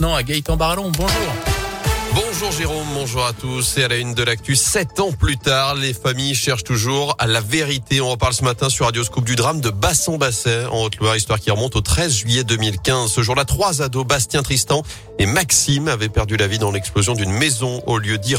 Non, à Gaëtan Barallon, bonjour. Bonjour Jérôme, bonjour à tous. Et à la une de l'actu, sept ans plus tard, les familles cherchent toujours à la vérité. On reparle ce matin sur Radio Scoop du drame de Basson-Basset en Haute-Loire, histoire qui remonte au 13 juillet 2015. Ce jour-là, trois ados, Bastien Tristan et Maxime, avaient perdu la vie dans l'explosion d'une maison au lieu dit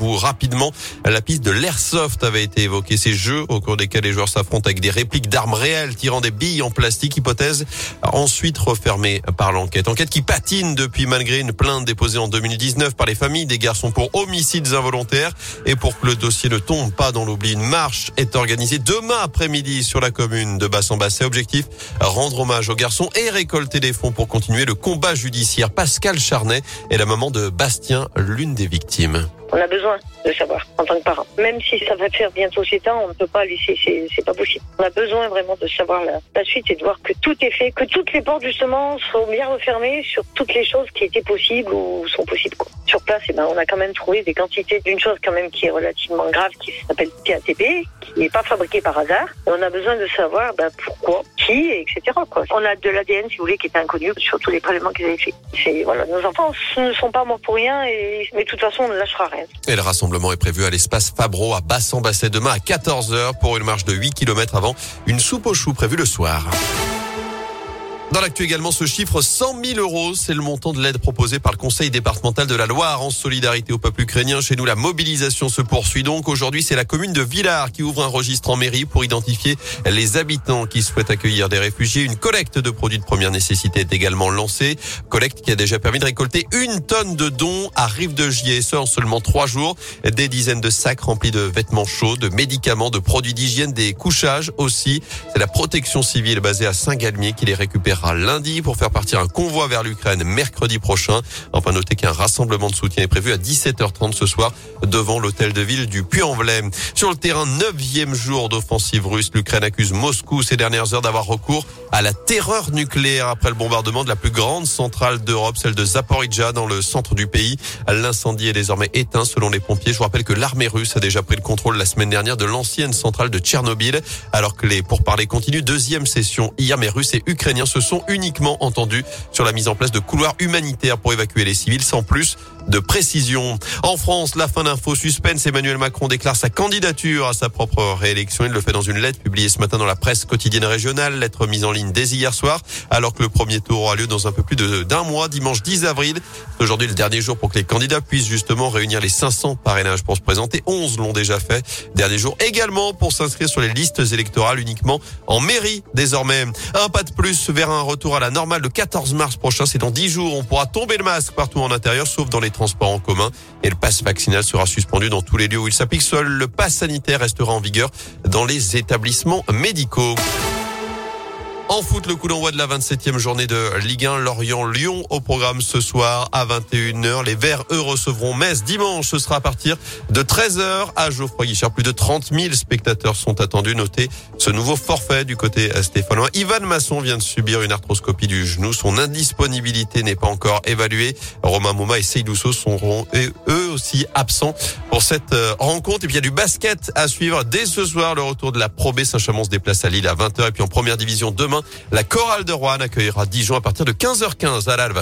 vous rapidement. La piste de l'airsoft avait été évoquée. Ces jeux au cours desquels les joueurs s'affrontent avec des répliques d'armes réelles tirant des billes en plastique. Hypothèse ensuite refermée par l'enquête. Enquête qui patine depuis malgré une plainte déposée en 2019 par les familles des garçons pour homicides involontaires. Et pour que le dossier ne tombe pas dans l'oubli, une marche est organisée demain après-midi sur la commune de Bassan-Basset. Objectif, rendre hommage aux garçons et récolter des fonds pour continuer le combat judiciaire. Pascal Charnet est la maman de Bastien, l'une des victimes. On a besoin de savoir en tant que parent. Même si ça va faire bientôt 7 ans, on ne peut pas laisser, c'est pas possible. On a besoin vraiment de savoir la, la, suite et de voir que tout est fait, que toutes les portes justement sont bien refermées sur toutes les choses qui étaient possibles ou sont possibles. Quoi. Sur place, eh ben, on a quand même trouvé des quantités d'une chose quand même qui est relativement grave, qui s'appelle TATP, qui n'est pas fabriqué par hasard. On a besoin de savoir ben, pourquoi, qui, etc. Quoi. On a de l'ADN, si vous voulez, qui est inconnu sur tous les prélèvements qu'ils avaient fait. Voilà, nos enfants ne sont pas morts pour rien, et, mais de toute façon, on ne lâchera rien. Et le rassemblement est prévu à l'espace Fabro à Bassan-Basset demain à 14h pour une marche de 8 km avant une soupe aux choux prévue le soir. Dans l'actu également, ce chiffre 100 000 euros, c'est le montant de l'aide proposée par le Conseil départemental de la Loire en solidarité au peuple ukrainien. Chez nous, la mobilisation se poursuit donc. Aujourd'hui, c'est la commune de Villars qui ouvre un registre en mairie pour identifier les habitants qui souhaitent accueillir des réfugiés. Une collecte de produits de première nécessité est également lancée. Collecte qui a déjà permis de récolter une tonne de dons à Rive de Gier, ce en seulement trois jours. Des dizaines de sacs remplis de vêtements chauds, de médicaments, de produits d'hygiène, des couchages aussi. C'est la protection civile basée à Saint-Galmier qui les récupère lundi pour faire partir un convoi vers l'Ukraine mercredi prochain. Enfin, notez qu'un rassemblement de soutien est prévu à 17h30 ce soir devant l'hôtel de ville du Puy-en-Velay. Sur le terrain, neuvième jour d'offensive russe, l'Ukraine accuse Moscou ces dernières heures d'avoir recours à la terreur nucléaire après le bombardement de la plus grande centrale d'Europe, celle de Zaporizhzhia dans le centre du pays. L'incendie est désormais éteint selon les pompiers. Je vous rappelle que l'armée russe a déjà pris le contrôle la semaine dernière de l'ancienne centrale de Tchernobyl alors que les pourparlers continuent. Deuxième session hier, mais Russes et Ukrainiens se sont uniquement entendus sur la mise en place de couloirs humanitaires pour évacuer les civils sans plus de précision. En France, la fin d'info suspense. Emmanuel Macron déclare sa candidature à sa propre réélection. Il le fait dans une lettre publiée ce matin dans la presse quotidienne régionale, lettre mise en ligne dès hier soir, alors que le premier tour aura lieu dans un peu plus d'un mois, dimanche 10 avril. Aujourd'hui, le dernier jour pour que les candidats puissent justement réunir les 500 parrainages pour se présenter. 11 l'ont déjà fait. Dernier jour également pour s'inscrire sur les listes électorales uniquement en mairie désormais. Un pas de plus vers un retour à la normale le 14 mars prochain. C'est dans 10 jours. On pourra tomber le masque partout en intérieur, sauf dans les transports en commun. Et le pass vaccinal sera suspendu dans tous les lieux où il s'applique. Seul le pass sanitaire restera en vigueur dans les établissements médicaux. En foot, le coup d'envoi de la 27e journée de Ligue 1 Lorient-Lyon au programme ce soir à 21h. Les Verts, eux, recevront Metz dimanche. Ce sera à partir de 13h à Geoffroy Guichard. Plus de 30 000 spectateurs sont attendus. Notez ce nouveau forfait du côté stéphanois. Ivan Masson vient de subir une arthroscopie du genou. Son indisponibilité n'est pas encore évaluée. Romain Mouma et Seydousso seront eux aussi absents pour cette euh, rencontre. Et puis il y a du basket à suivre dès ce soir. Le retour de la Pro B Saint-Chamond se déplace à Lille à 20h. Et puis en première division demain, la chorale de Rouen accueillera Dijon à partir de 15h15 à la.